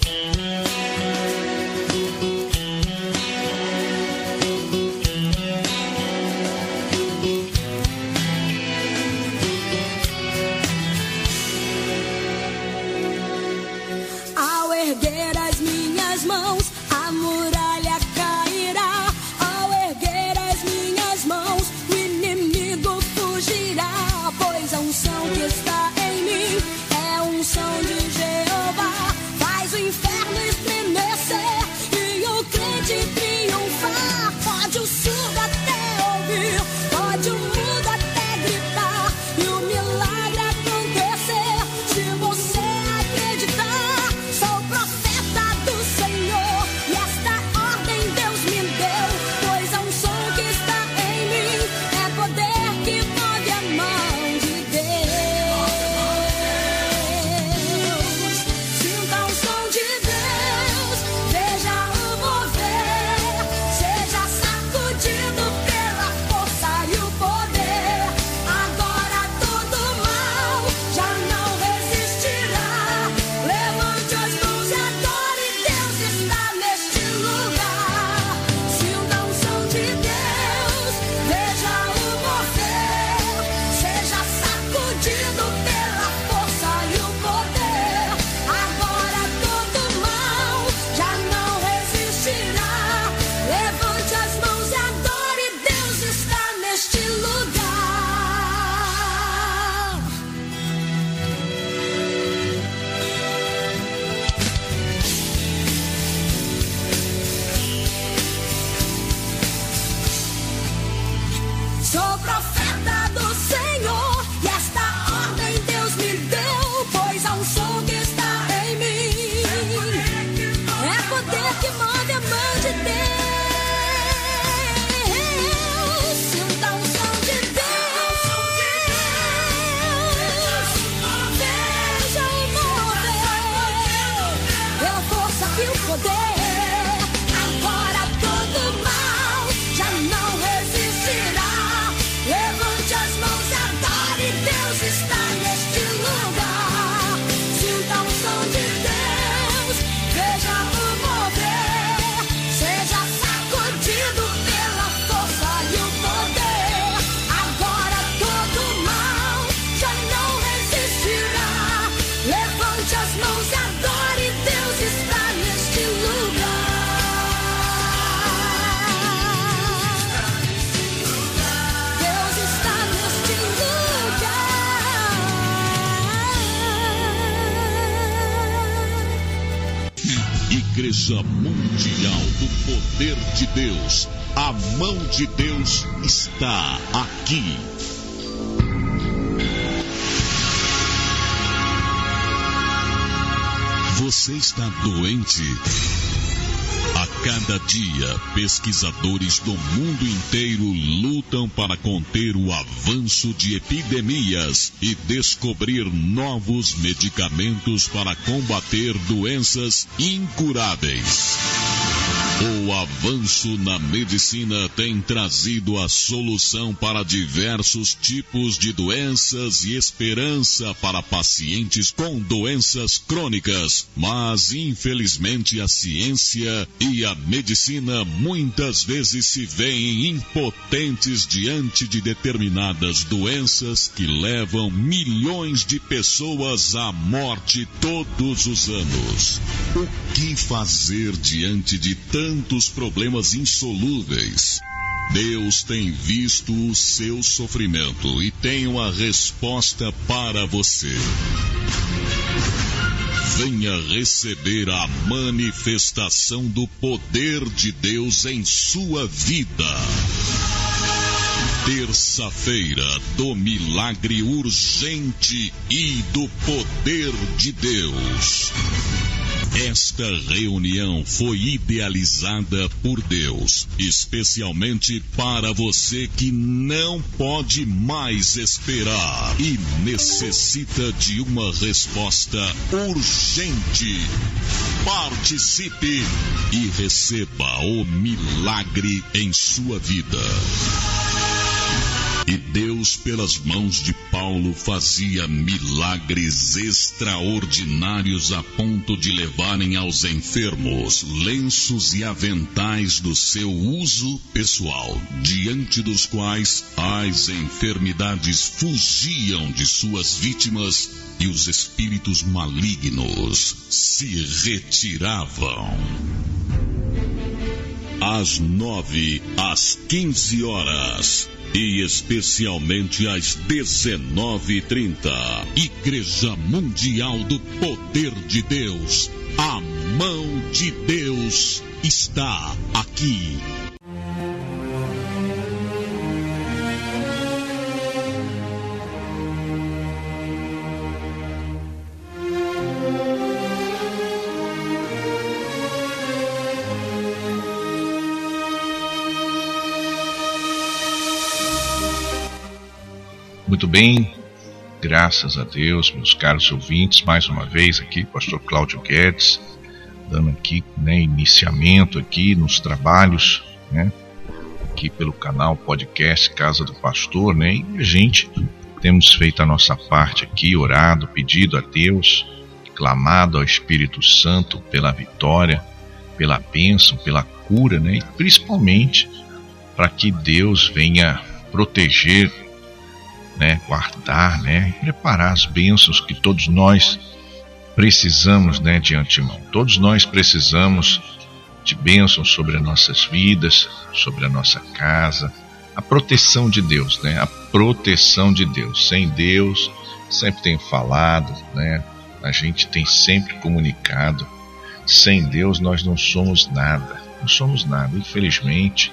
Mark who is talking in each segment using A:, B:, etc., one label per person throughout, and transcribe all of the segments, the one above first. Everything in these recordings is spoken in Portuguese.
A: Música Igreja Mundial do Poder de Deus. A mão de Deus está aqui. Você está doente? Cada dia, pesquisadores do mundo inteiro lutam para conter o avanço de epidemias e descobrir novos medicamentos para combater doenças incuráveis. O avanço na medicina tem trazido a solução para diversos tipos de doenças e esperança para pacientes com doenças crônicas, mas infelizmente a ciência e a medicina muitas vezes se veem impotentes diante de determinadas doenças que levam milhões de pessoas à morte todos os anos. O que fazer diante de tantos problemas insolúveis? Deus tem visto o seu sofrimento e tem uma resposta para você. Venha receber a manifestação do poder de Deus em sua vida. Terça-feira do milagre urgente e do poder de Deus. Esta reunião foi idealizada por Deus, especialmente para você que não pode mais esperar e necessita de uma resposta urgente. Participe e receba o milagre em sua vida.
B: E Deus, pelas mãos de Paulo, fazia milagres extraordinários a ponto de levarem aos enfermos lenços e aventais do seu uso pessoal, diante dos quais as enfermidades fugiam de suas vítimas e os espíritos malignos se retiravam. Às nove às quinze horas e especialmente às 19h30. Igreja Mundial do Poder de Deus. A mão de Deus está aqui.
C: Muito bem, graças a Deus, meus caros ouvintes, mais uma vez aqui, Pastor Cláudio Guedes, dando aqui, né, iniciamento aqui nos trabalhos, né, aqui pelo canal podcast Casa do Pastor, né, e a gente temos feito a nossa parte aqui, orado, pedido a Deus, clamado ao Espírito Santo pela vitória, pela bênção, pela cura, né, e principalmente para que Deus venha proteger né, guardar, né, preparar as bênçãos que todos nós precisamos, né, de antemão. Todos nós precisamos de bênçãos sobre as nossas vidas, sobre a nossa casa, a proteção de Deus, né, a proteção de Deus. Sem Deus, sempre tenho falado, né, a gente tem sempre comunicado. Sem Deus nós não somos nada, não somos nada. Infelizmente,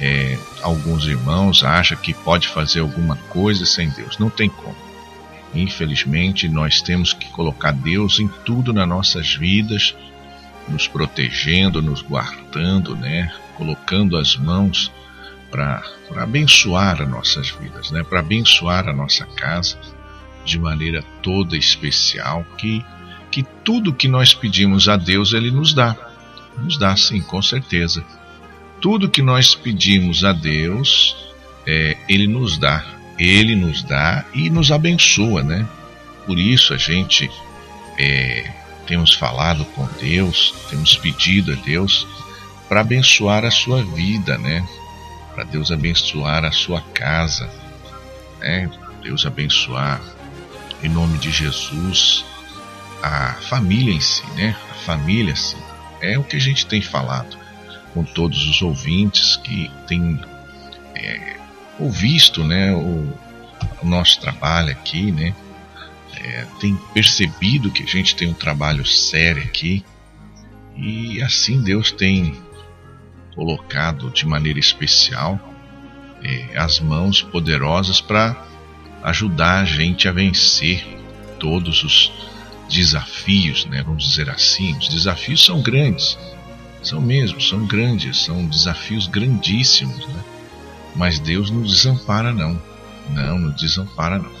C: é, alguns irmãos acham que pode fazer alguma coisa sem Deus. Não tem como. Infelizmente, nós temos que colocar Deus em tudo nas nossas vidas, nos protegendo, nos guardando, né? colocando as mãos para abençoar as nossas vidas, né? para abençoar a nossa casa de maneira toda especial, que, que tudo que nós pedimos a Deus, Ele nos dá. Nos dá, sim, com certeza tudo que nós pedimos a Deus, é, Ele nos dá. Ele nos dá e nos abençoa, né? Por isso a gente é, temos falado com Deus, temos pedido a Deus para abençoar a sua vida, né? Para Deus abençoar a sua casa, né? Deus abençoar em nome de Jesus a família em si, né? A família, sim. É o que a gente tem falado com todos os ouvintes que têm é, ouvido né, o, o, nosso trabalho aqui, né, é, tem percebido que a gente tem um trabalho sério aqui e assim Deus tem colocado de maneira especial é, as mãos poderosas para ajudar a gente a vencer todos os desafios, né? Vamos dizer assim, os desafios são grandes, são mesmo, são grandes, são desafios grandíssimos, né? Mas Deus não desampara não. Não, não desampara não.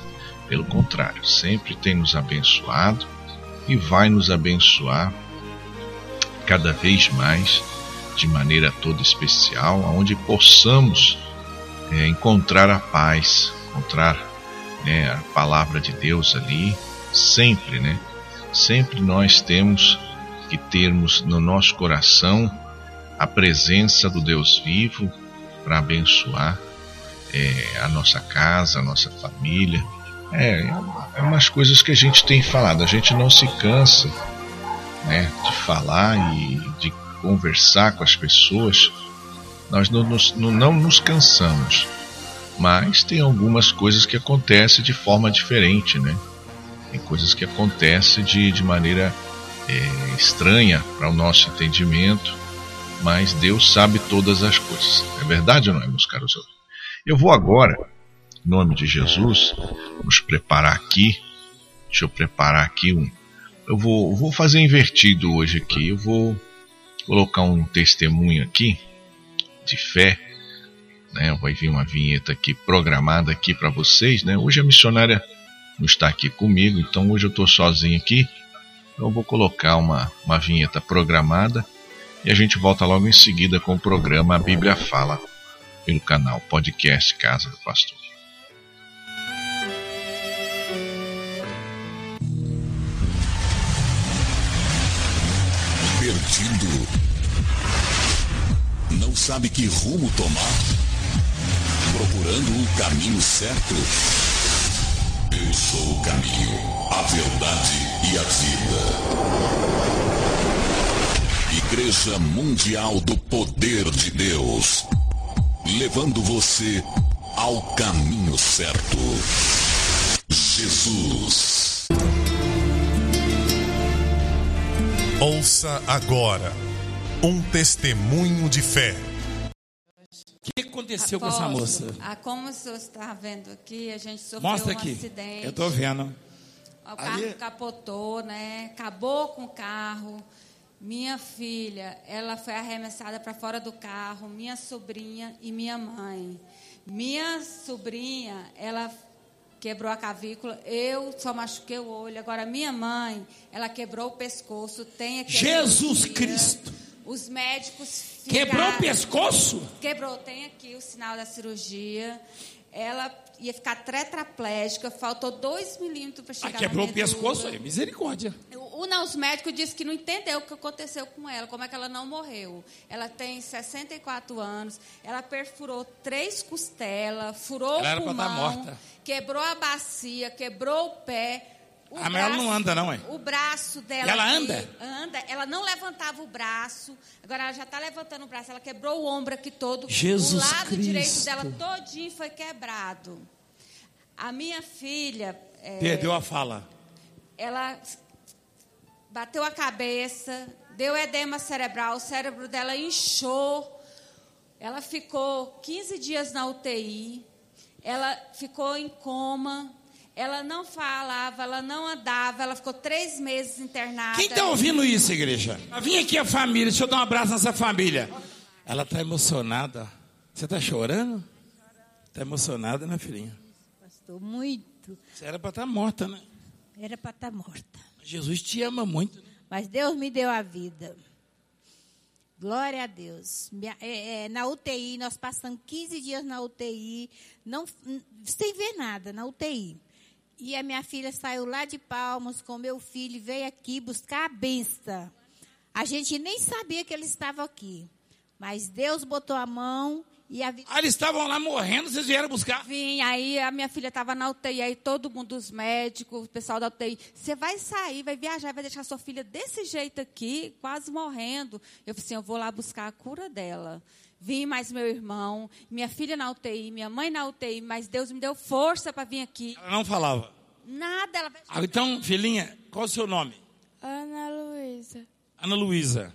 C: Pelo contrário, sempre tem nos abençoado e vai nos abençoar cada vez mais de maneira toda especial, onde possamos é, encontrar a paz, encontrar né, a palavra de Deus ali, sempre, né? Sempre nós temos que termos no nosso coração a presença do Deus vivo para abençoar é, a nossa casa, a nossa família. É, é umas coisas que a gente tem falado, a gente não se cansa né, de falar e de conversar com as pessoas, nós não nos, não, não nos cansamos, mas tem algumas coisas que acontecem de forma diferente, né? Tem coisas que acontecem de, de maneira é, estranha para o nosso entendimento, mas Deus sabe todas as coisas. É verdade ou não é, meus caros ouvintes? Eu vou agora, em nome de Jesus, nos preparar aqui. Deixa eu preparar aqui um. Eu vou, vou fazer invertido hoje aqui. Eu vou colocar um testemunho aqui de fé. Né? Vai vir uma vinheta aqui programada aqui para vocês. Né? Hoje a missionária não está aqui comigo, então hoje eu estou sozinho aqui. Então vou colocar uma, uma vinheta programada e a gente volta logo em seguida com o programa A Bíblia Fala pelo canal Podcast Casa do Pastor.
B: Perdido. Não sabe que rumo tomar? Procurando o caminho certo? Eu sou o caminho, a verdade e a vida. Igreja Mundial do Poder de Deus. Levando você ao caminho certo. Jesus.
D: Ouça agora um testemunho de fé.
E: O que aconteceu com essa moça?
F: Ah, como o senhor está vendo aqui, a gente sofreu
E: Mostra
F: um
E: aqui.
F: acidente.
E: Eu estou vendo.
F: O carro
E: Ali-
F: capotou, né? Acabou com o carro. Minha filha, ela foi arremessada para fora do carro. Minha sobrinha e minha mãe. Minha sobrinha, ela quebrou a cavícula. Eu só machuquei o olho. Agora, minha mãe, ela quebrou o pescoço. Tem aqui a
E: Jesus. Cristo.
F: Os médicos
E: Quebrou o
F: ficaram-
E: pescoço?
F: Quebrou, tem aqui o sinal da cirurgia. Ela ia ficar tetraplégica, faltou 2 milímetros para
E: Ah,
F: chegar
E: quebrou
F: na
E: o pescoço aí. Misericórdia.
F: O, o, não, os médicos disseram que não entendeu o que aconteceu com ela, como é que ela não morreu. Ela tem 64 anos, ela perfurou três costelas, furou
E: Ela
F: o
E: pra
F: pulmão, quebrou a bacia, quebrou o pé. O
E: Ah, mas ela não anda, não, é?
F: O braço dela.
E: E ela
F: aqui
E: anda?
F: Anda. Ela não levantava o braço. Agora ela já está levantando o braço. Ela quebrou o ombro aqui todo.
E: Jesus
F: O lado direito
E: Cristo.
F: dela todinho foi quebrado. A minha filha, é,
E: Perdeu a fala.
F: ela bateu a cabeça, deu edema cerebral, o cérebro dela inchou. Ela ficou 15 dias na UTI. Ela ficou em coma. Ela não falava, ela não andava. Ela ficou três meses internada.
E: Quem está ouvindo isso, igreja? Vim aqui a família, deixa eu dar um abraço nessa família. Ela está emocionada. Você está chorando? Está emocionada, né, filhinha?
G: Pastor, muito.
E: Você era para estar morta, né?
G: Era para estar morta.
E: Jesus te ama muito. né?
G: Mas Deus me deu a vida. Glória a Deus. Minha- é, é, na UTI, nós passamos 15 dias na UTI, não, sem ver nada, na UTI. E a minha filha saiu lá de Palmas com meu filho e veio aqui buscar a benção. A gente nem sabia que ele estava aqui. Mas Deus botou a mão e a.
E: Ah, eles estavam lá morrendo, vocês vieram buscar.
F: Vim, aí a minha filha estava na UTI, aí todo mundo, os médicos, o pessoal da UTI, você vai sair, vai viajar, vai deixar sua filha desse jeito aqui, quase morrendo. Eu falei assim, eu vou lá buscar a cura dela. Vim mais meu irmão, minha filha na UTI, minha mãe na UTI, mas Deus me deu força para vir aqui.
E: Ela não falava.
F: Nada, ela vai...
E: Ah, então, filhinha, qual o seu nome?
H: Ana Luísa.
E: Ana Luísa.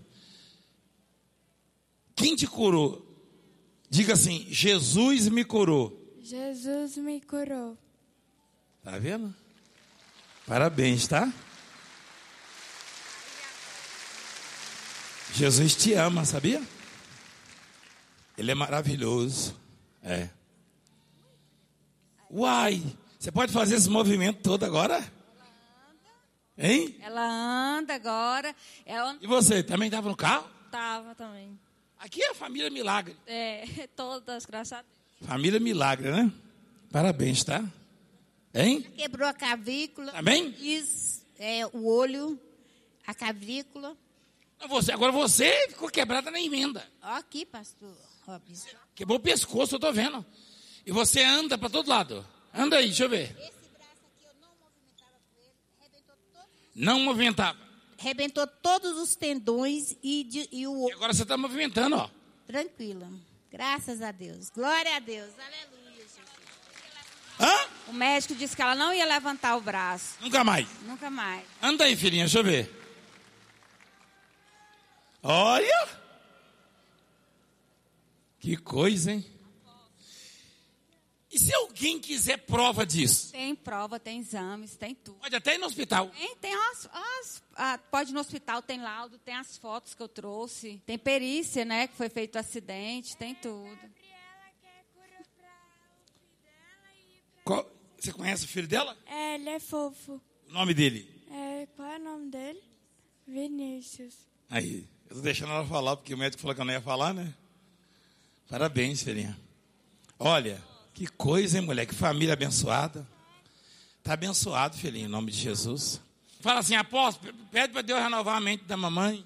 E: Quem te curou? Diga assim: Jesus me curou.
H: Jesus me curou.
E: Tá vendo? Parabéns, tá? Jesus te ama, sabia? Ele é maravilhoso. É. Uai, você pode fazer esse movimento todo agora? Hein?
F: Ela anda agora, ela
E: E você, também estava no carro?
H: Tava também.
E: Aqui é a família Milagre.
H: É, todas, graças a Deus.
E: Família Milagre, né? Parabéns, tá? Hein?
G: Quebrou a cavícula.
E: Bem?
G: Isso, é, o olho, a cavícula.
E: Você, agora você ficou quebrada na emenda.
G: Ó aqui, pastor.
E: Quebrou o pescoço, eu tô vendo. E você anda para todo lado. Anda aí, deixa eu ver.
G: Esse braço aqui eu não movimentava com ele, arrebentou, todo,
E: Não movimentava.
G: arrebentou todos os tendões e, de- e o
E: E agora você está movimentando, ó.
G: Tranquila. Graças a Deus. Glória a Deus. Aleluia, Jesus.
E: Hã?
F: o médico disse que ela não ia levantar o braço,
E: Nunca mais.
F: nunca mais.
E: Anda aí, filhinha, deixa eu ver. Olha! Que coisa, hein? E se alguém quiser prova disso?
F: Tem prova, tem exames, tem tudo.
E: Pode até ir no hospital.
F: Tem, tem as, as- ah, pode ir no hospital, tem laudo, tem as fotos que eu trouxe, tem perícia, né, que foi feito o acidente, tem tudo.
E: Qual- você conhece o filho dela?
H: É, ele é fofo.
E: O nome dele?
H: É, qual é o nome dele? Vinícius.
E: Aí, eu tô deixando ela falar, porque o médico falou que eu não ia falar, né? Parabéns, filhinha. Olha, que coisa, hein, mulher? Que família abençoada. Tá abençoado, filhinho, em nome de Jesus. Fala assim, apóstolo, pede para Deus renovar a mente da mamãe.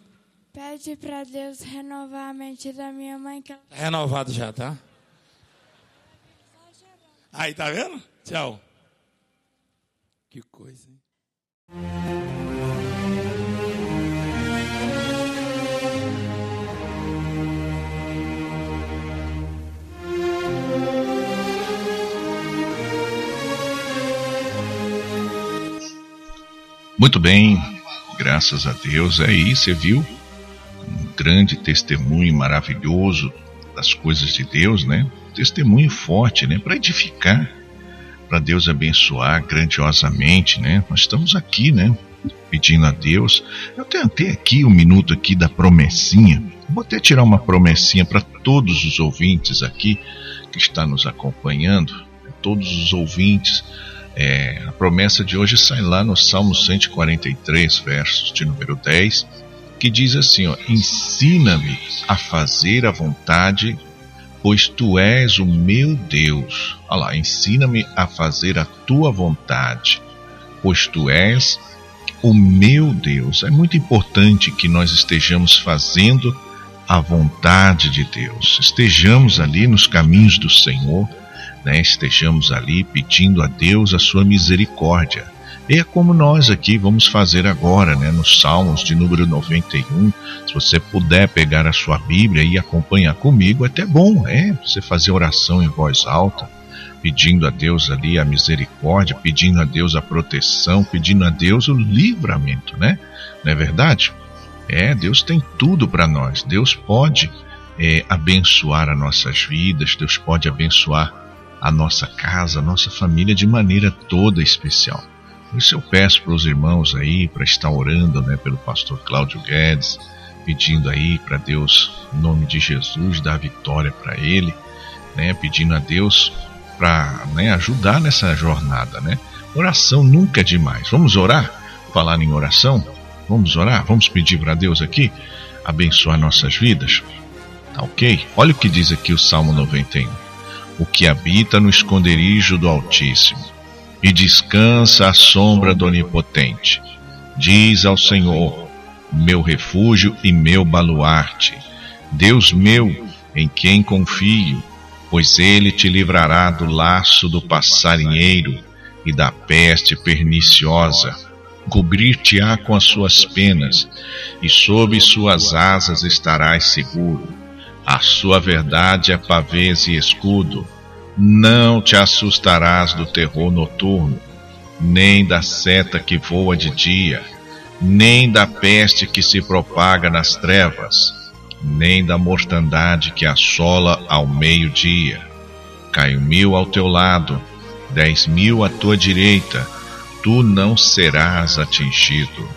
H: Pede para Deus renovar a mente da minha mãe. Que ela...
E: Tá renovado já, tá? Aí, tá vendo? Tchau. Que coisa, hein?
C: Muito bem, graças a Deus. Aí você viu um grande testemunho maravilhoso das coisas de Deus, né? Testemunho forte, né? Para edificar, para Deus abençoar grandiosamente, né? Nós estamos aqui, né? Pedindo a Deus. Eu tenho até aqui um minuto aqui da promessinha. Vou até tirar uma promessinha para todos os ouvintes aqui que está nos acompanhando, todos os ouvintes é, a promessa de hoje sai lá no Salmo 143, versos de número 10, que diz assim: Ensina-me a fazer a vontade, pois tu és o meu Deus. Olha lá, ensina-me a fazer a tua vontade, pois tu és o meu Deus. É muito importante que nós estejamos fazendo a vontade de Deus, estejamos ali nos caminhos do Senhor né, estejamos ali pedindo a Deus a sua misericórdia. E é como nós aqui vamos fazer agora, né, nos Salmos de número 91. Se você puder pegar a sua Bíblia e acompanhar comigo, é até bom, é, você fazer oração em voz alta, pedindo a Deus ali a misericórdia, pedindo a Deus a proteção, pedindo a Deus o livramento, né? Não é verdade? É, Deus tem tudo para nós. Deus pode é, abençoar as nossas vidas, Deus pode abençoar a nossa casa, a nossa família de maneira toda especial. Por isso eu peço para os irmãos aí para estar orando, né, pelo pastor Cláudio Guedes, pedindo aí para Deus, em nome de Jesus, dar vitória para ele, né, pedindo a Deus para né, ajudar nessa jornada, né? Oração nunca é demais. Vamos orar? Falar em oração? Vamos orar? Vamos pedir para Deus aqui abençoar nossas vidas? Tá ok? Olha o que diz aqui o Salmo 91 o que habita no esconderijo do Altíssimo e descansa à sombra do Onipotente. Diz ao Senhor, meu refúgio e meu baluarte, Deus meu, em quem confio, pois ele te livrará do laço do passarinheiro e da peste perniciosa. Cobrir-te-á com as suas penas, e sob suas asas estarás seguro a sua verdade é pavês e escudo. Não te assustarás do terror noturno, nem da seta que voa de dia, nem da peste que se propaga nas trevas, nem da mortandade que assola ao meio-dia. Caiu mil ao teu lado, dez mil à tua direita, tu não serás atingido.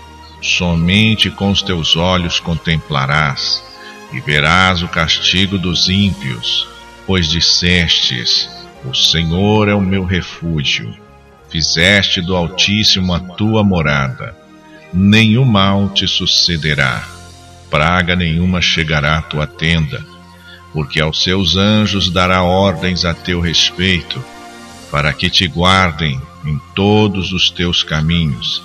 C: Somente com os teus olhos contemplarás e verás o castigo dos ímpios, pois dissestes: O Senhor é o meu refúgio. Fizeste do Altíssimo a tua morada. Nenhum mal te sucederá, praga nenhuma chegará à tua tenda, porque aos seus anjos dará ordens a teu respeito, para que te guardem em todos os teus caminhos.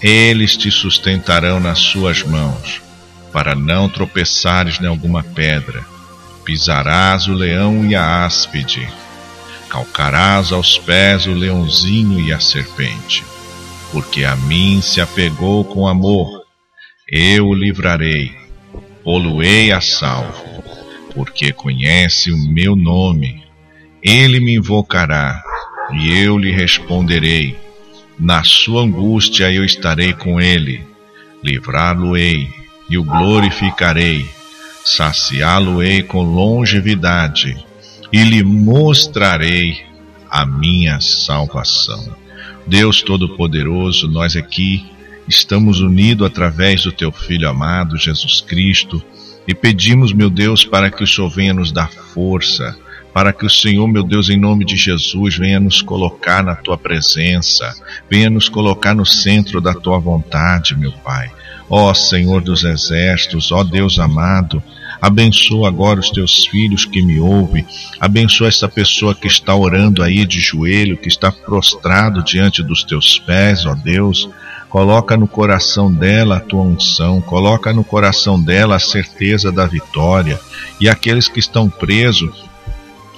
C: Eles te sustentarão nas suas mãos para não tropeçares em alguma pedra. Pisarás o leão e a áspide, calcarás aos pés o leãozinho e a serpente. Porque a mim se apegou com amor, eu o livrarei, poluei a salvo, porque conhece o meu nome. Ele me invocará, e eu lhe responderei. Na sua angústia eu estarei com ele, livrá-lo-ei e o glorificarei, saciá-lo-ei com longevidade e lhe mostrarei a minha salvação. Deus Todo-Poderoso, nós aqui estamos unidos através do Teu Filho amado, Jesus Cristo, e pedimos, meu Deus, para que o Senhor venha nos dar força, para que o Senhor, meu Deus, em nome de Jesus, venha nos colocar na Tua presença, venha nos colocar no centro da Tua vontade, meu Pai. Ó Senhor dos exércitos, ó Deus amado, abençoa agora os teus filhos que me ouvem, abençoa essa pessoa que está orando aí de joelho, que está prostrado diante dos teus pés, ó Deus, coloca no coração dela a tua unção, coloca no coração dela a certeza da vitória. E aqueles que estão presos,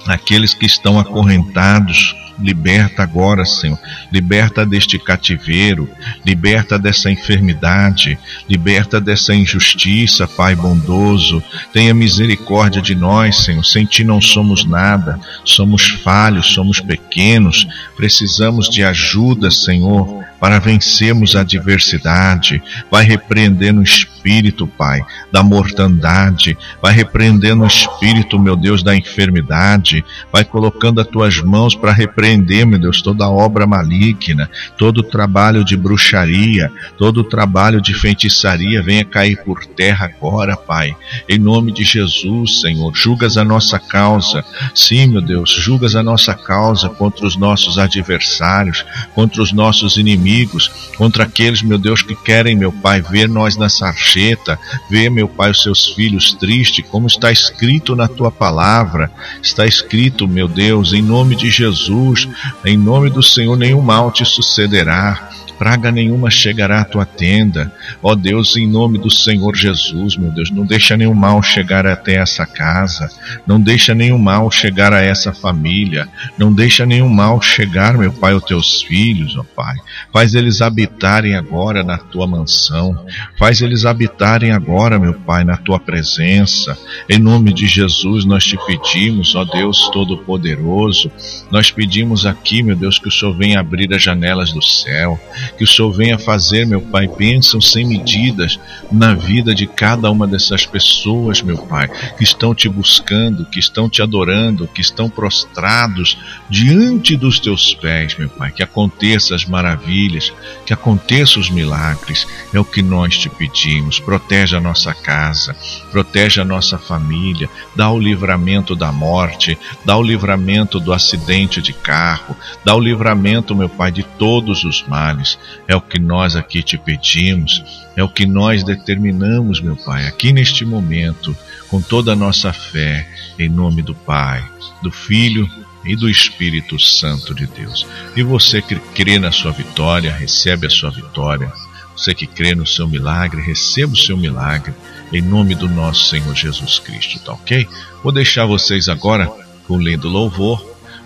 C: aqueles que estão acorrentados, Liberta agora, Senhor. Liberta deste cativeiro, liberta dessa enfermidade, liberta dessa injustiça, Pai bondoso. Tenha misericórdia de nós, Senhor. Sem ti não somos nada, somos falhos, somos pequenos, precisamos de ajuda, Senhor para vencermos a adversidade. Vai repreendendo o espírito, Pai, da mortandade. Vai repreendendo o espírito, meu Deus, da enfermidade. Vai colocando as tuas mãos para repreender, meu Deus, toda obra maligna, todo trabalho de bruxaria, todo trabalho de feitiçaria. Venha cair por terra agora, Pai. Em nome de Jesus, Senhor, julgas a nossa causa. Sim, meu Deus, julgas a nossa causa contra os nossos adversários, contra os nossos inimigos inimigos, contra aqueles, meu Deus, que querem, meu Pai, ver nós na sarjeta, ver, meu Pai, os seus filhos tristes, como está escrito na tua palavra, está escrito, meu Deus, em nome de Jesus, em nome do Senhor, nenhum mal te sucederá praga nenhuma chegará à tua tenda. Ó Deus, em nome do Senhor Jesus, meu Deus, não deixa nenhum mal chegar até essa casa, não deixa nenhum mal chegar a essa família, não deixa nenhum mal chegar, meu Pai, aos teus filhos, ó Pai. Faz eles habitarem agora na tua mansão, faz eles habitarem agora, meu Pai, na tua presença. Em nome de Jesus, nós te pedimos, ó Deus Todo-Poderoso, nós pedimos aqui, meu Deus, que o Senhor venha abrir as janelas do céu, que o Senhor venha fazer, meu Pai, bênçãos sem medidas na vida de cada uma dessas pessoas, meu Pai, que estão te buscando, que estão te adorando, que estão prostrados diante dos teus pés, meu Pai. Que aconteça as maravilhas, que aconteça os milagres, é o que nós te pedimos. Protege a nossa casa, protege a nossa família, dá o livramento da morte, dá o livramento do acidente de carro, dá o livramento, meu Pai, de todos os males. É o que nós aqui te pedimos, é o que nós determinamos, meu Pai, aqui neste momento, com toda a nossa fé, em nome do Pai, do Filho e do Espírito Santo de Deus. E você que crê na sua vitória, recebe a sua vitória. Você que crê no seu milagre, receba o seu milagre, em nome do nosso Senhor Jesus Cristo, tá ok? Vou deixar vocês agora com um lindo louvor,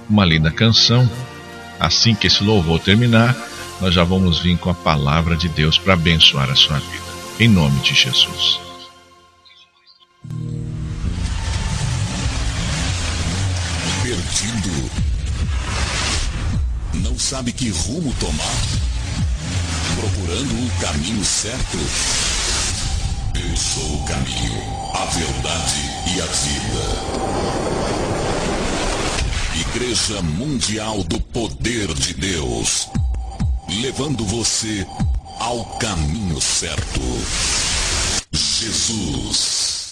C: uma linda canção. Assim que esse louvor terminar, nós já vamos vir com a palavra de Deus para abençoar a sua vida. Em nome de Jesus.
I: Perdido? Não sabe que rumo tomar? Procurando o caminho certo? Eu sou o caminho, a verdade e a vida. Igreja Mundial do Poder de Deus levando você ao caminho certo. Jesus.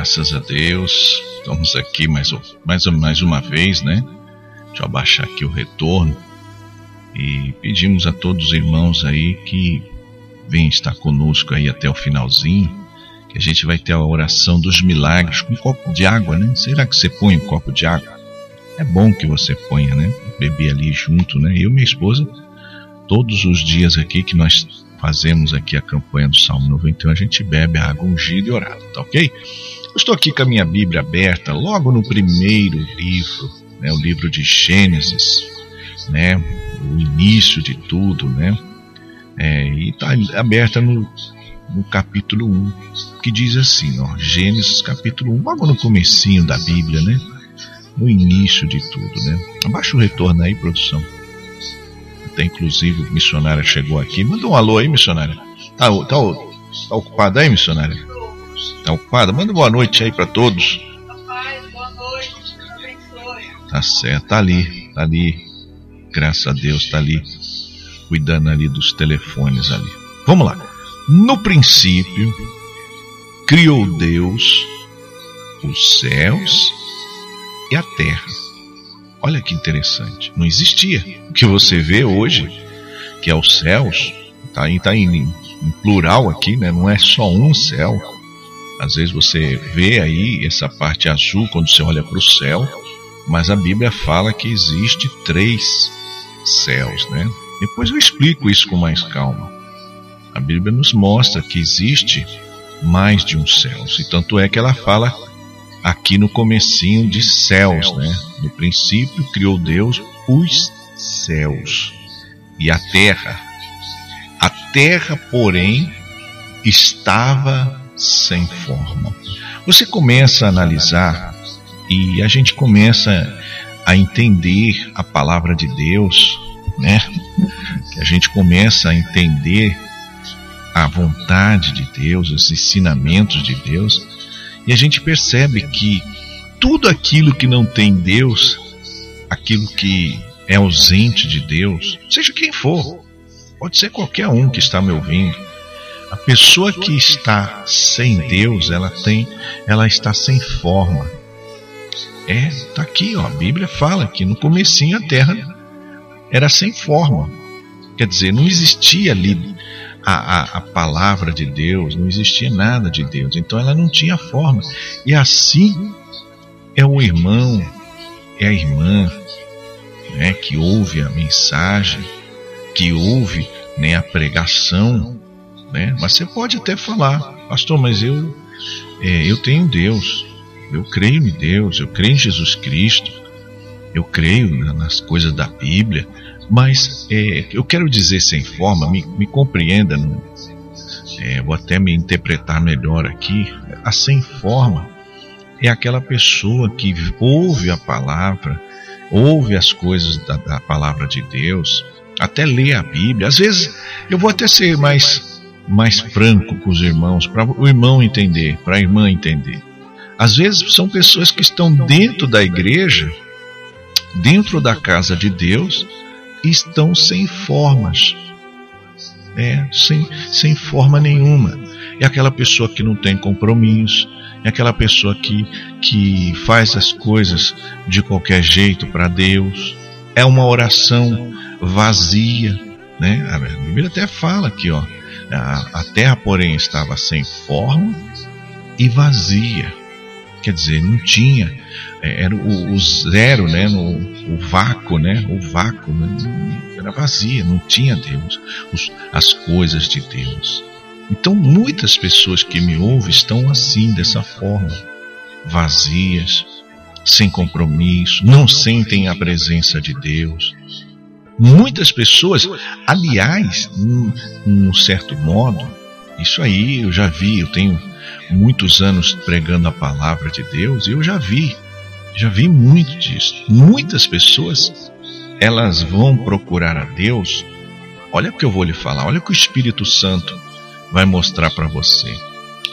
C: Graças a Deus, estamos aqui mais, mais, mais uma vez, né? Deixa eu abaixar aqui o retorno e pedimos a todos os irmãos aí que venham estar conosco aí até o finalzinho, que a gente vai ter a oração dos milagres com um copo de água, né? Será que você põe um copo de água? É bom que você ponha, né? Beber ali junto, né? Eu e minha esposa, todos os dias aqui que nós fazemos aqui a campanha do Salmo 91, a gente bebe a água ungida e orada, tá ok? Estou aqui com a minha Bíblia aberta, logo no primeiro livro, né, o livro de Gênesis, né, o início de tudo, né, é, e está aberta no, no capítulo 1, que diz assim, ó, Gênesis capítulo 1, logo no comecinho da Bíblia, né, no início de tudo, né. Abaixa o retorno aí, produção. Até inclusive a missionária chegou aqui. Manda um alô aí, missionária. Tá, tá, tá ocupada aí, missionária? Tá ocupada? Manda boa noite aí para todos. Tá certo, tá ali, tá ali. Graças a Deus, tá ali. Cuidando ali dos telefones ali. Vamos lá. No princípio, criou Deus os céus e a terra. Olha que interessante. Não existia. O que você vê hoje, que é os céus, está tá em, em plural aqui, né? não é só um céu. Às vezes você vê aí essa parte azul quando você olha para o céu, mas a Bíblia fala que existe três céus, né? Depois eu explico isso com mais calma. A Bíblia nos mostra que existe mais de um céu, e tanto é que ela fala aqui no comecinho de céus, né? No princípio criou Deus os céus e a terra. A terra, porém, estava sem forma. Você começa a analisar e a gente começa a entender a palavra de Deus, né? A gente começa a entender a vontade de Deus, os ensinamentos de Deus, e a gente percebe que tudo aquilo que não tem Deus, aquilo que é ausente de Deus, seja quem for, pode ser qualquer um que está me ouvindo, a pessoa que está sem Deus, ela tem, ela está sem forma. É, tá aqui, ó, a Bíblia fala que no comecinho a terra era sem forma. Quer dizer, não existia ali a, a, a, palavra de Deus, não existia nada de Deus, então ela não tinha forma. E assim é o irmão, é a irmã né, que ouve a mensagem, que ouve né, a pregação né? Mas você pode até falar, pastor, mas eu, é, eu tenho Deus, eu creio em Deus, eu creio em Jesus Cristo, eu creio nas coisas da Bíblia, mas é, eu quero dizer sem forma, me, me compreenda, no, é, vou até me interpretar melhor aqui, a sem forma é aquela pessoa que ouve a palavra, ouve as coisas da, da palavra de Deus, até lê a Bíblia. Às vezes eu vou até ser mais mais franco com os irmãos, para o irmão entender, para a irmã entender. Às vezes são pessoas que estão dentro da igreja, dentro da casa de Deus, e estão sem formas, é, sem, sem forma nenhuma. É aquela pessoa que não tem compromisso, é aquela pessoa que, que faz as coisas de qualquer jeito para Deus, é uma oração vazia. Né? A Bíblia até fala aqui, ó, a, a terra, porém, estava sem forma e vazia. Quer dizer, não tinha, é, era o, o zero, né, no, o vácuo, né, o vácuo, né, era vazia, não tinha Deus, os, as coisas de Deus. Então, muitas pessoas que me ouvem estão assim, dessa forma, vazias, sem compromisso, não sentem a presença de Deus, Muitas pessoas, aliás, num, num certo modo, isso aí eu já vi, eu tenho muitos anos pregando a palavra de Deus e eu já vi, já vi muito disso. Muitas pessoas, elas vão procurar a Deus. Olha o que eu vou lhe falar, olha o que o Espírito Santo vai mostrar para você.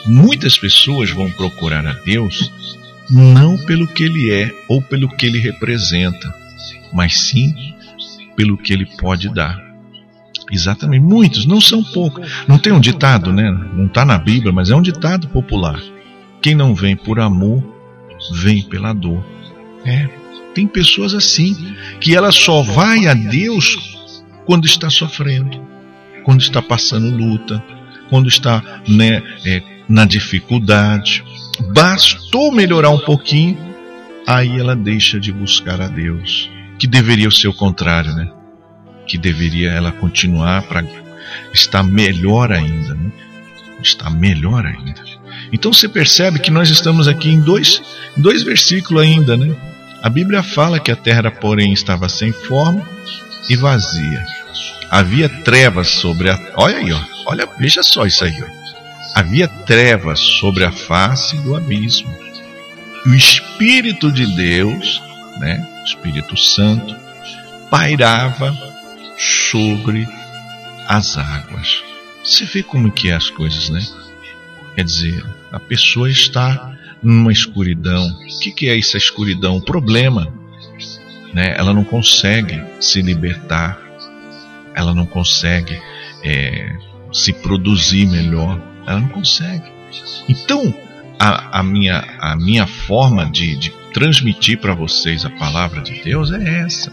C: Muitas pessoas vão procurar a Deus não pelo que ele é ou pelo que ele representa, mas sim pelo que ele pode dar. Exatamente, muitos, não são poucos. Não tem um ditado, né? Não está na Bíblia, mas é um ditado popular. Quem não vem por amor, vem pela dor. É, tem pessoas assim, que ela só vai a Deus quando está sofrendo, quando está passando luta, quando está né, é, na dificuldade. Bastou melhorar um pouquinho, aí ela deixa de buscar a Deus. Que deveria ser o contrário, né? Que deveria ela continuar para estar melhor ainda, né? Está melhor ainda. Então você percebe que nós estamos aqui em dois, dois versículos ainda, né? A Bíblia fala que a terra, porém, estava sem forma e vazia. Havia trevas sobre a. Olha aí, ó. Olha, veja só isso aí, ó. Havia trevas sobre a face do abismo. O Espírito de Deus, né, Espírito Santo, pairava sobre as águas. Você vê como que é as coisas, né? Quer dizer, a pessoa está numa escuridão. O que, que é essa escuridão? O problema. Né? Ela não consegue se libertar, ela não consegue é, se produzir melhor, ela não consegue. Então, a, a minha, a minha forma de, de transmitir para vocês a palavra de Deus é essa.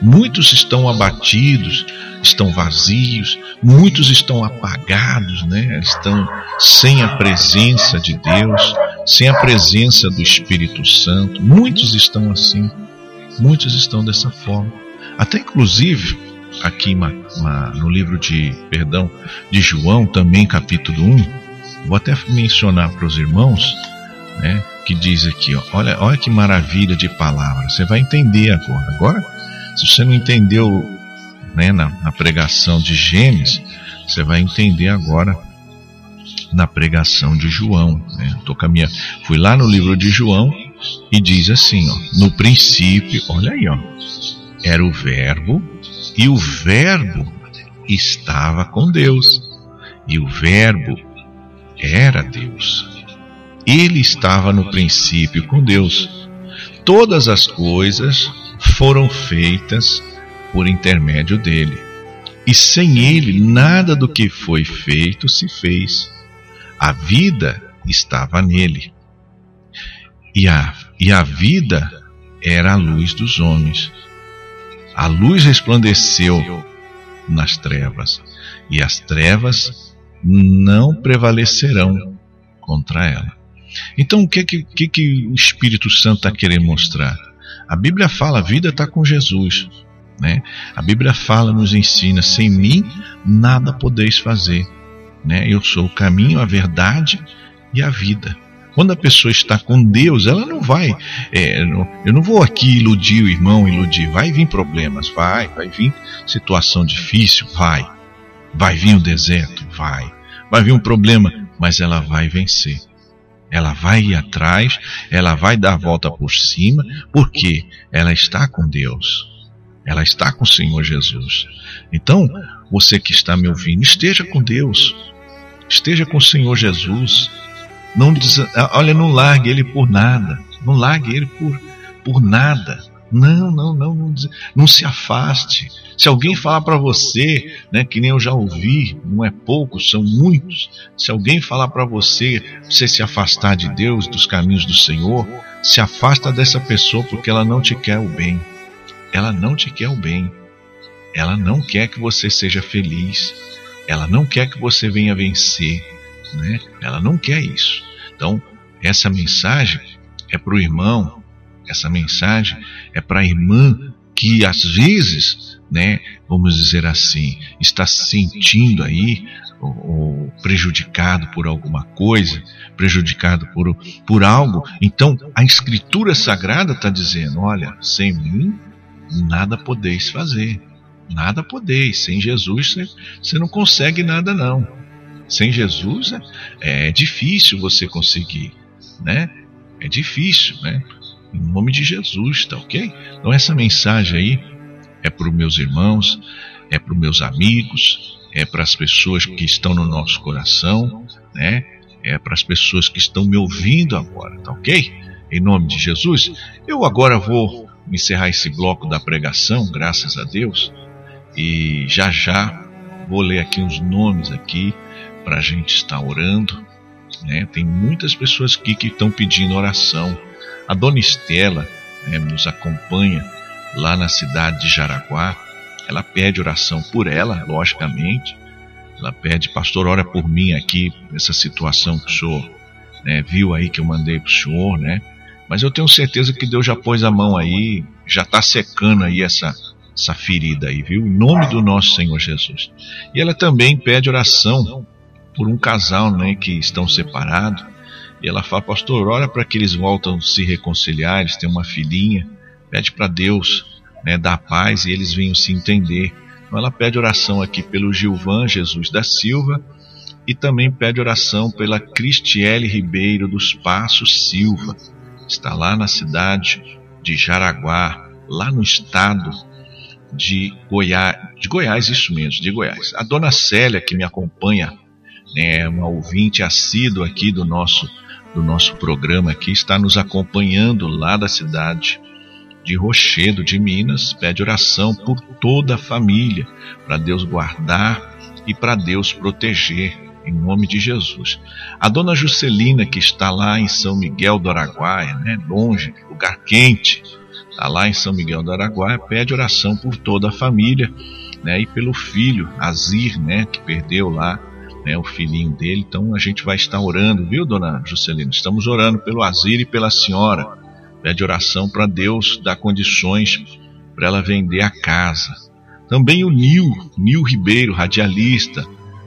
C: Muitos estão abatidos, estão vazios, muitos estão apagados, né? estão sem a presença de Deus, sem a presença do Espírito Santo. Muitos estão assim, muitos estão dessa forma. Até inclusive, aqui no livro de, perdão, de João, também capítulo 1, vou até mencionar para os irmãos, né, que diz aqui, ó, olha, olha que maravilha de palavra, você vai entender agora. Agora se você não entendeu né, na, na pregação de Gênesis, você vai entender agora na pregação de João. Né? Tô minha, fui lá no livro de João e diz assim: ó, no princípio, olha aí, ó, era o Verbo e o Verbo estava com Deus e o Verbo era Deus. Ele estava no princípio com Deus. Todas as coisas foram feitas por intermédio dele. E sem ele, nada do que foi feito se fez. A vida estava nele. E a, e a vida era a luz dos homens. A luz resplandeceu nas trevas, e as trevas não prevalecerão contra ela. Então, o que, que, que o Espírito Santo está querendo mostrar? A Bíblia fala, a vida está com Jesus. Né? A Bíblia fala, nos ensina: sem mim nada podeis fazer. Né? Eu sou o caminho, a verdade e a vida. Quando a pessoa está com Deus, ela não vai. É, eu não vou aqui iludir o irmão, iludir. Vai vir problemas, vai. Vai vir situação difícil, vai. Vai vir o deserto, vai. Vai vir um problema, mas ela vai vencer. Ela vai ir atrás, ela vai dar a volta por cima, porque ela está com Deus. Ela está com o Senhor Jesus. Então, você que está me ouvindo, esteja com Deus. Esteja com o Senhor Jesus. Não olha, não largue ele por nada. Não largue ele por, por nada. Não, não, não, não, não se afaste. Se alguém falar para você, né, que nem eu já ouvi, não é pouco, são muitos. Se alguém falar para você, você se afastar de Deus, dos caminhos do Senhor, se afasta dessa pessoa porque ela não te quer o bem. Ela não te quer o bem. Ela não quer que você seja feliz. Ela não quer que você venha vencer, né? Ela não quer isso. Então, essa mensagem é para o irmão essa mensagem é para a irmã que às vezes, né, vamos dizer assim, está se sentindo aí ou, prejudicado por alguma coisa, prejudicado por, por algo. Então, a Escritura Sagrada está dizendo: olha, sem mim nada podeis fazer. Nada podeis. Sem Jesus você, você não consegue nada, não. Sem Jesus é, é difícil você conseguir, né? É difícil, né? Em nome de Jesus, tá ok? Então essa mensagem aí é para os meus irmãos, é para os meus amigos, é para as pessoas que estão no nosso coração, né? É para as pessoas que estão me ouvindo agora, tá ok? Em nome de Jesus, eu agora vou encerrar esse bloco da pregação, graças a Deus, e já já vou ler aqui uns nomes aqui para a gente estar orando, Né? Tem muitas pessoas aqui que estão pedindo oração. A dona Estela né, nos acompanha lá na cidade de Jaraguá. Ela pede oração por ela, logicamente. Ela pede, pastor, ora por mim aqui, nessa situação que o senhor né, viu aí que eu mandei para o senhor, né? Mas eu tenho certeza que Deus já pôs a mão aí, já está secando aí essa, essa ferida aí, viu? Em nome do nosso Senhor Jesus. E ela também pede oração por um casal, né, que estão separados. E ela fala, pastor, ora para que eles voltam se reconciliar, eles têm uma filhinha. Pede para Deus né, dar paz e eles venham se entender. Então ela pede oração aqui pelo Gilvan Jesus da Silva e também pede oração pela Cristiele Ribeiro dos Passos Silva. Está lá na cidade de Jaraguá, lá no estado de Goiás, de Goiás, isso mesmo, de Goiás. A dona Célia, que me acompanha, é uma ouvinte assídua aqui do nosso, do nosso programa aqui, está nos acompanhando lá da cidade de Rochedo, de Minas, pede oração por toda a família, para Deus guardar e para Deus proteger, em nome de Jesus. A dona Juscelina, que está lá em São Miguel do Araguaia, né, longe, lugar quente, está lá em São Miguel do Araguaia, pede oração por toda a família, né, e pelo filho, Azir, né, que perdeu lá, né, o filhinho dele. Então a gente vai estar orando, viu, dona Juscelina? Estamos orando pelo Azir e pela senhora. Pede oração para Deus dar condições para ela vender a casa. Também o Nil, Nil Ribeiro, radialista,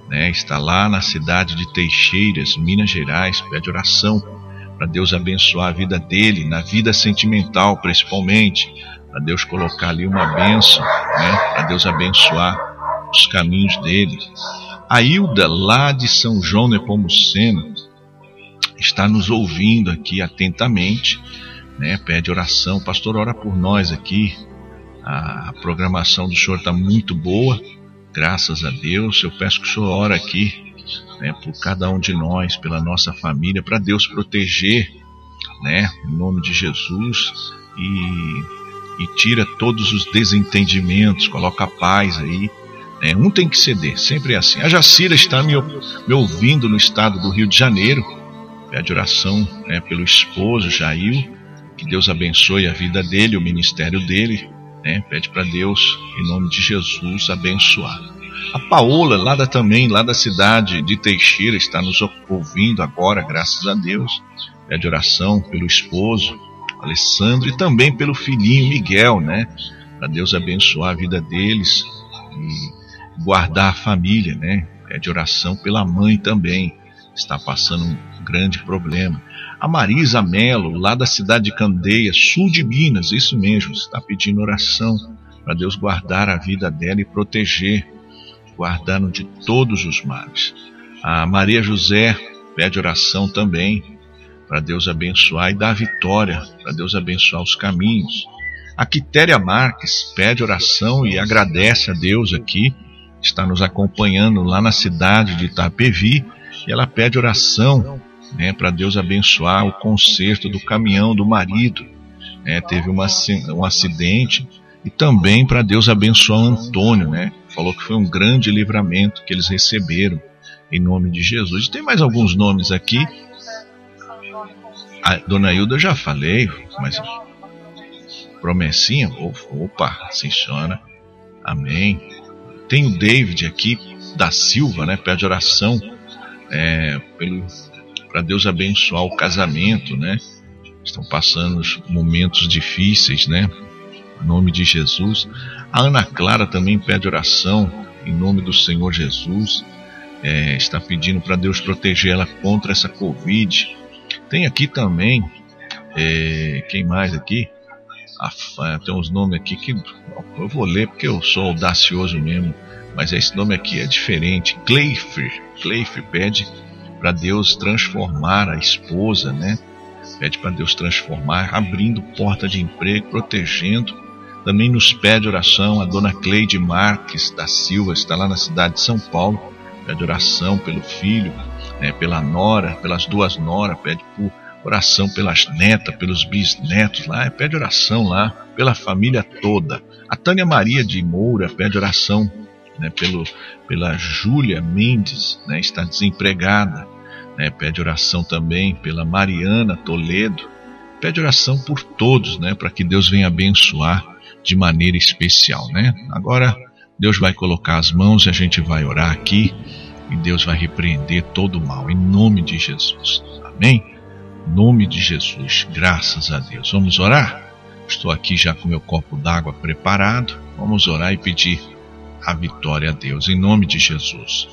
C: né, está lá na cidade de Teixeiras, Minas Gerais, pede oração para Deus abençoar a vida dele, na vida sentimental principalmente, para Deus colocar ali uma bênção, né, para Deus abençoar os caminhos dele. A Hilda, lá de São João Nepomuceno, está nos ouvindo aqui atentamente, né, pede oração. Pastor, ora por nós aqui. A programação do senhor está muito boa, graças a Deus. Eu peço que o senhor ora aqui né, por cada um de nós, pela nossa família, para Deus proteger, né, em nome de Jesus, e, e tira todos os desentendimentos, coloca paz aí. Né, um tem que ceder, sempre é assim. A Jacira está me, me ouvindo no estado do Rio de Janeiro, pede oração né, pelo esposo Jair, que Deus abençoe a vida dele, o ministério dele, né, pede para Deus, em nome de Jesus, abençoar. A Paola, lá da, também, lá da cidade de Teixeira, está nos ouvindo agora, graças a Deus. Pede oração pelo esposo, Alessandro, e também pelo filhinho Miguel, né? Para Deus abençoar a vida deles e guardar a família, né? Pede oração pela mãe também, está passando um grande problema. A Marisa Melo, lá da cidade de Candeia, sul de Minas, isso mesmo, está pedindo oração para Deus guardar a vida dela e proteger guardando de todos os males. A Maria José pede oração também para Deus abençoar e dar vitória, para Deus abençoar os caminhos. A Quitéria Marques pede oração e agradece a Deus aqui, está nos acompanhando lá na cidade de Itapevi, e ela pede oração né, para Deus abençoar o conserto do caminhão do marido. É, teve uma, um acidente e também para Deus abençoar o Antônio, né? falou que foi um grande livramento que eles receberam em nome de Jesus. Tem mais alguns nomes aqui. A Dona Hilda eu já falei, mas promessinha, opa, sim senhora, amém. Tem o David aqui da Silva, né? Pede oração é, para Deus abençoar o casamento, né? Estão passando momentos difíceis, né? Em nome de Jesus. A Ana Clara também pede oração em nome do Senhor Jesus. É, está pedindo para Deus proteger ela contra essa Covid. Tem aqui também, é, quem mais aqui? Ah, tem uns nomes aqui que eu vou ler porque eu sou audacioso mesmo, mas esse nome aqui é diferente. Cleifer, Cleifer pede para Deus transformar a esposa, né? Pede para Deus transformar, abrindo porta de emprego, protegendo também nos pede oração a dona Cleide Marques da Silva, está lá na cidade de São Paulo, pede oração pelo filho, né, pela nora, pelas duas noras, pede por oração pelas netas, pelos bisnetos lá, pede oração lá pela família toda. A Tânia Maria de Moura pede oração né, pelo, pela Júlia Mendes, né, está desempregada. né? Pede oração também pela Mariana Toledo. Pede oração por todos, né? Para que Deus venha abençoar de maneira especial, né? Agora Deus vai colocar as mãos e a gente vai orar aqui e Deus vai repreender todo o mal em nome de Jesus. Amém? Nome de Jesus, graças a Deus. Vamos orar? Estou aqui já com meu copo d'água preparado. Vamos orar e pedir a vitória a Deus em nome de Jesus.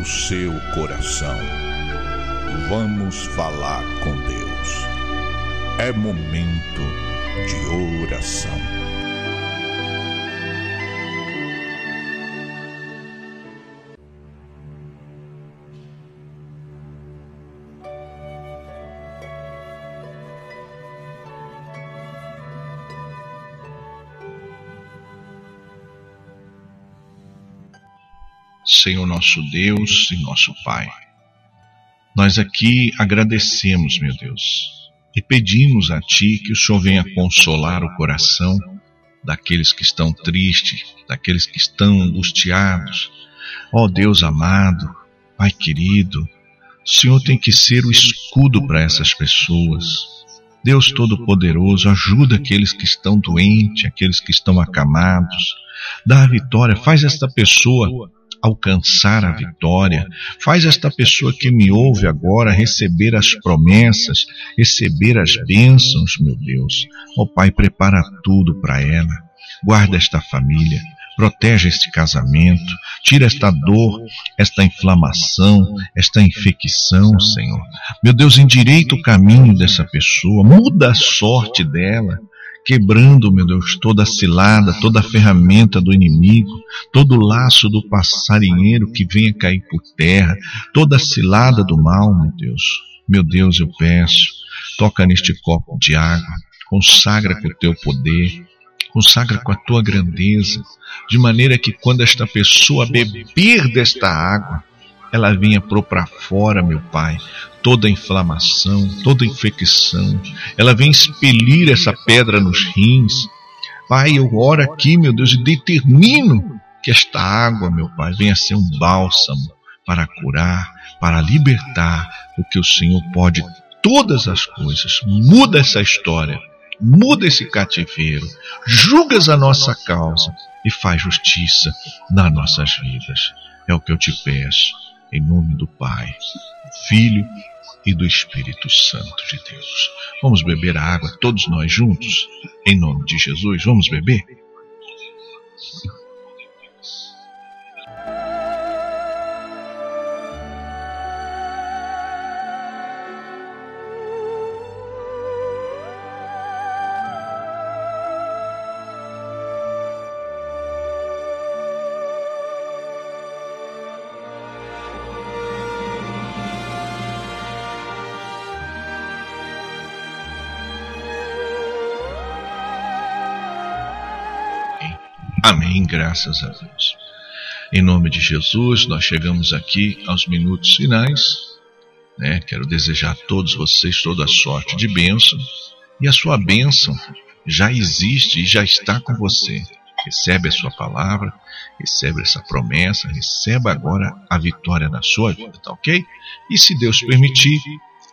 B: o seu coração. Vamos falar com Deus. É momento de oração.
C: Senhor nosso Deus e nosso Pai. Nós aqui agradecemos, meu Deus, e pedimos a Ti que o Senhor venha consolar o coração daqueles que estão tristes, daqueles que estão angustiados. Ó oh, Deus amado, Pai querido, o Senhor tem que ser o escudo para essas pessoas. Deus Todo-Poderoso, ajuda aqueles que estão doentes, aqueles que estão acamados. Dá a vitória, faz esta pessoa alcançar a vitória. Faz esta pessoa que me ouve agora receber as promessas, receber as bênçãos, meu Deus. Ó oh, Pai, prepara tudo para ela. Guarda esta família. Protege este casamento, tira esta dor, esta inflamação, esta infecção, Senhor. Meu Deus, endireita o caminho dessa pessoa, muda a sorte dela, quebrando, meu Deus, toda cilada, toda ferramenta do inimigo, todo laço do passarinheiro que venha cair por terra, toda cilada do mal, meu Deus. Meu Deus, eu peço, toca neste copo de água, consagra com o teu poder, consagra com a tua grandeza, de maneira que quando esta pessoa beber desta água, ela venha pôr para fora, meu Pai, toda inflamação, toda infecção. Ela vem expelir essa pedra nos rins. Pai, eu oro aqui, meu Deus, e determino que esta água, meu Pai, venha ser um bálsamo para curar, para libertar, porque o Senhor pode todas as coisas. Muda essa história, muda esse cativeiro, julgas a nossa causa e faz justiça nas nossas vidas. É o que eu te peço, em nome do Pai, do Filho e do Espírito Santo de Deus. Vamos beber a água todos nós juntos? Em nome de Jesus, vamos beber? Amém, graças a Deus. Em nome de Jesus, nós chegamos aqui aos minutos finais. Né? Quero desejar a todos vocês toda sorte de bênção. E a sua bênção já existe e já está com você. Recebe a sua palavra, recebe essa promessa, receba agora a vitória na sua vida, tá ok? E se Deus permitir,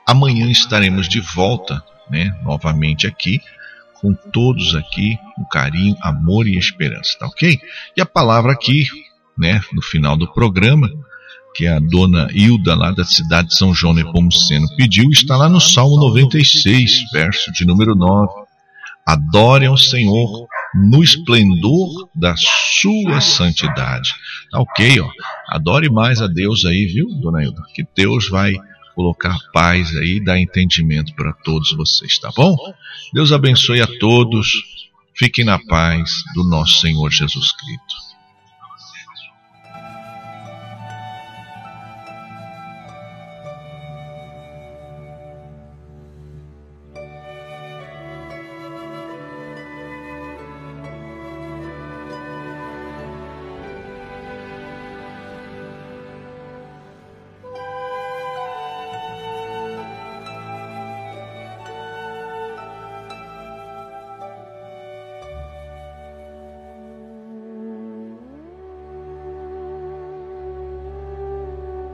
C: amanhã estaremos de volta, né, novamente aqui com todos aqui o carinho, amor e esperança, tá ok? E a palavra aqui, né, no final do programa, que a dona Hilda lá da cidade de São João Nepomuceno pediu, está lá no Salmo 96, verso de número 9. Adorem ao Senhor no esplendor da sua santidade. Tá ok, ó. Adore mais a Deus aí, viu, dona Hilda? Que Deus vai colocar paz aí, dar entendimento para todos vocês, tá bom? Deus abençoe a todos. Fiquem na paz do nosso Senhor Jesus Cristo.